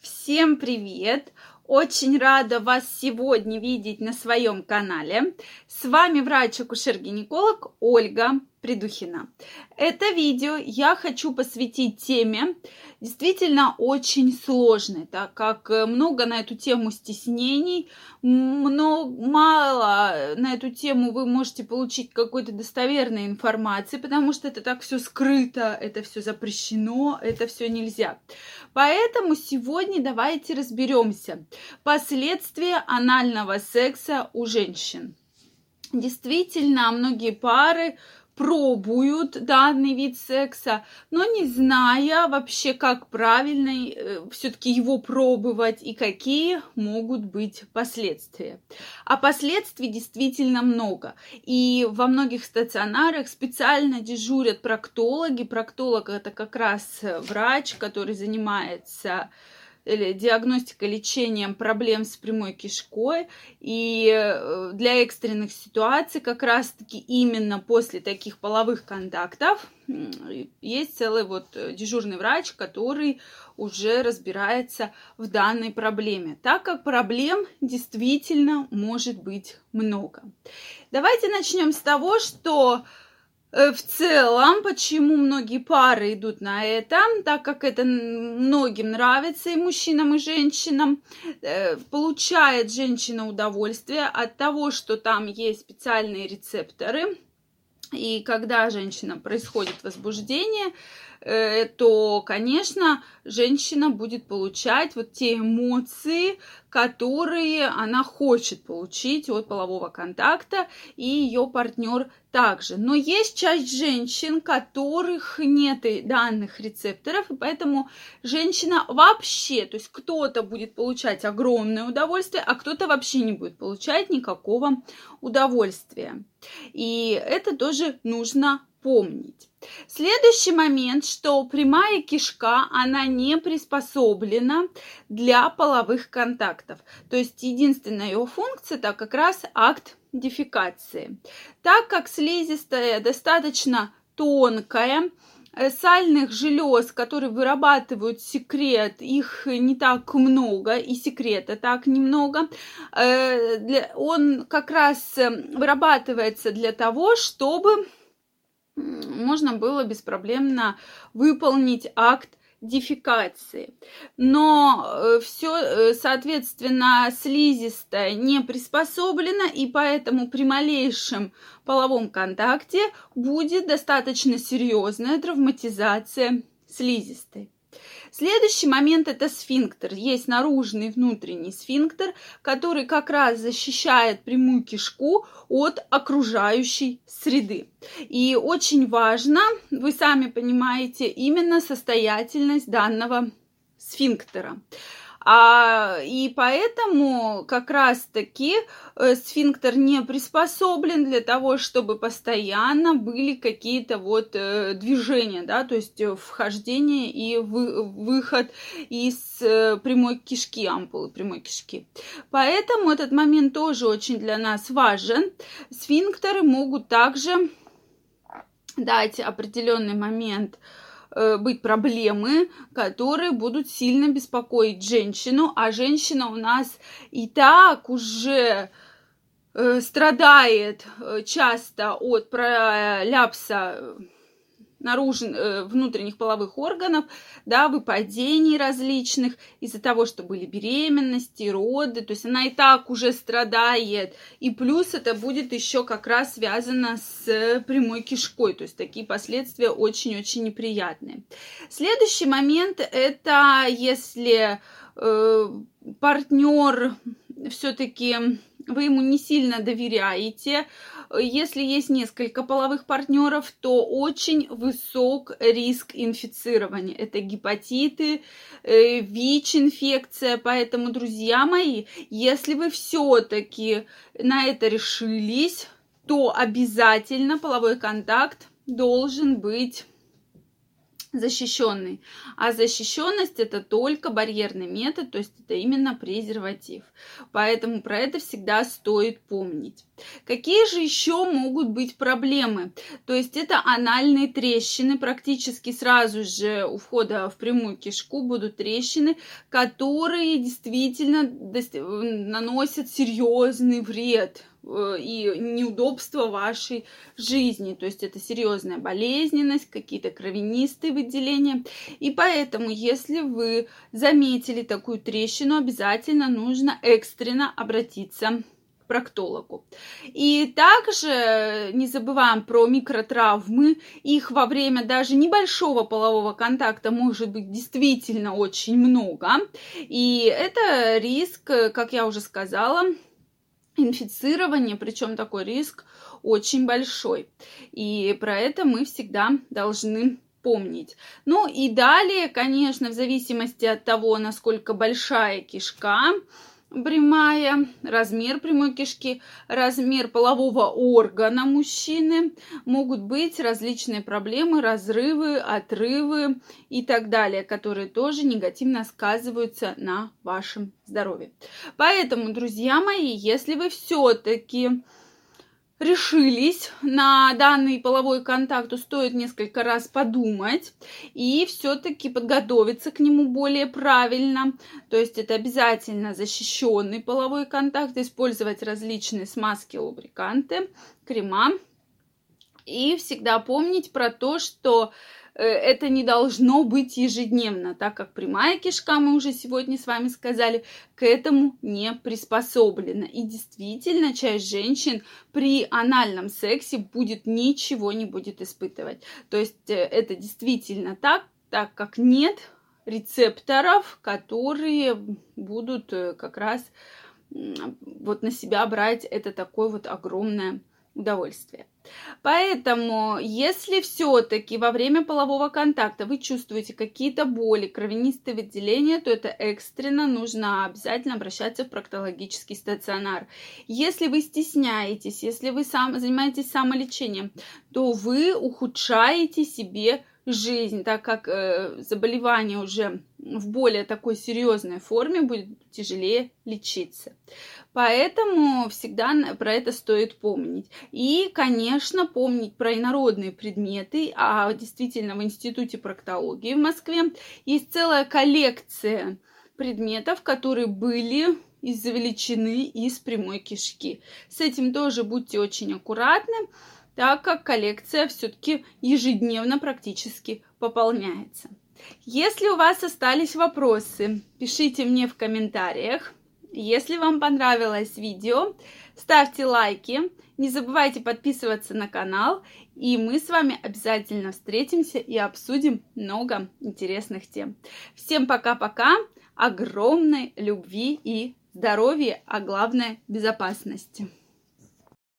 Всем привет! Очень рада вас сегодня видеть на своем канале. С вами врач-акушер-гинеколог Ольга Придухина. Это видео я хочу посвятить теме действительно очень сложной, так как много на эту тему стеснений, много, мало на эту тему вы можете получить какой-то достоверной информации, потому что это так все скрыто, это все запрещено, это все нельзя. Поэтому сегодня давайте разберемся. Последствия анального секса у женщин. Действительно, многие пары пробуют данный вид секса, но не зная вообще, как правильно э, все-таки его пробовать и какие могут быть последствия. А последствий действительно много. И во многих стационарах специально дежурят проктологи. Проктолог это как раз врач, который занимается диагностика лечением проблем с прямой кишкой. И э, для экстренных ситуаций как раз-таки именно после таких половых контактов есть целый вот э, дежурный врач, который уже разбирается в данной проблеме, так как проблем действительно может быть много. Давайте начнем с того, что в целом, почему многие пары идут на это, так как это многим нравится и мужчинам, и женщинам, э, получает женщина удовольствие от того, что там есть специальные рецепторы, и когда женщина происходит возбуждение, Э, то, конечно, женщина будет получать вот те эмоции, которые она хочет получить от полового контакта, и ее партнер также. Но есть часть женщин, которых нет данных рецепторов, и поэтому женщина вообще, то есть кто-то будет получать огромное удовольствие, а кто-то вообще не будет получать никакого удовольствия. И это тоже нужно помнить. Следующий момент, что прямая кишка, она не приспособлена для половых контактов. То есть единственная ее функция, это как раз акт дефекации. Так как слизистая достаточно тонкая, э, сальных желез, которые вырабатывают секрет, их не так много, и секрета так немного. Э, он как раз э, вырабатывается для того, чтобы можно было беспроблемно выполнить акт дефекации. Но э, все, э, соответственно, слизистая не приспособлена, и поэтому при малейшем половом контакте будет достаточно серьезная травматизация слизистой. Следующий момент это сфинктер. Есть наружный и внутренний сфинктер, который как раз защищает прямую кишку от окружающей среды. И очень важно, вы сами понимаете, именно состоятельность данного сфинктера. А, и поэтому как раз-таки э, сфинктер не приспособлен для того, чтобы постоянно были какие-то вот э, движения, да, то есть э, вхождение и вы, выход из прямой кишки, ампулы прямой кишки. Поэтому этот момент тоже очень для нас важен. Сфинктеры могут также дать определенный момент э, Э, быть проблемы, которые будут сильно беспокоить женщину, а женщина у нас и так уже э, страдает э, часто от проляпса наружен, э, внутренних половых органов, да, выпадений различных из-за того, что были беременности, роды, то есть она и так уже страдает, и плюс это будет еще как раз связано с прямой кишкой, то есть такие последствия очень-очень неприятные. Следующий момент это если э, партнер все-таки вы ему не сильно доверяете, если есть несколько половых партнеров, то очень высок риск инфицирования. Это гепатиты, э, ВИЧ-инфекция. Поэтому, друзья мои, если вы все-таки на это решились, то обязательно половой контакт должен быть защищенный. А защищенность это только барьерный метод, то есть это именно презерватив. Поэтому про это всегда стоит помнить. Какие же еще могут быть проблемы? То есть это анальные трещины, практически сразу же у входа в прямую кишку будут трещины, которые действительно наносят серьезный вред Э, и неудобства вашей жизни. То есть это серьезная болезненность, какие-то кровянистые выделения. И поэтому, если вы заметили такую трещину, обязательно нужно экстренно обратиться к проктологу. И также не забываем про микротравмы. Их во время даже небольшого полового контакта может быть действительно очень много. И это риск, как я уже сказала, инфицирования, причем такой риск очень большой. И про это мы всегда должны помнить. Ну и далее, конечно, в зависимости от того, насколько большая кишка, прямая, размер прямой кишки, размер полового органа мужчины, могут быть различные проблемы, разрывы, отрывы и так далее, которые тоже негативно сказываются на вашем здоровье. Поэтому, друзья мои, если вы все-таки решились на данный половой контакт, то стоит несколько раз подумать и все-таки подготовиться к нему более правильно. То есть это обязательно защищенный половой контакт, использовать различные смазки, лубриканты, крема. И всегда помнить про то, что Э, это не должно быть ежедневно, так как прямая кишка, мы уже сегодня с вами сказали, к этому не приспособлена. И действительно, часть женщин при анальном сексе будет ничего не будет испытывать. То есть э, это действительно так, так как нет рецепторов, которые будут э, как раз вот на себя брать это такое вот огромное удовольствие. Поэтому, если все-таки во время полового контакта вы чувствуете какие-то боли, кровянистые выделения, то это экстренно нужно обязательно обращаться в проктологический стационар. Если вы стесняетесь, если вы сам, занимаетесь самолечением, то вы ухудшаете себе жизнь, так как э, заболевание уже в более такой серьезной форме будет тяжелее лечиться. Поэтому всегда про это стоит помнить. И, конечно, помнить про инородные предметы. А действительно, в Институте проктологии в Москве есть целая коллекция предметов, которые были извлечены из прямой кишки. С этим тоже будьте очень аккуратны, так как коллекция все-таки ежедневно практически пополняется. Если у вас остались вопросы, пишите мне в комментариях. Если вам понравилось видео, ставьте лайки, не забывайте подписываться на канал, и мы с вами обязательно встретимся и обсудим много интересных тем. Всем пока-пока, огромной любви и здоровья, а главное безопасности.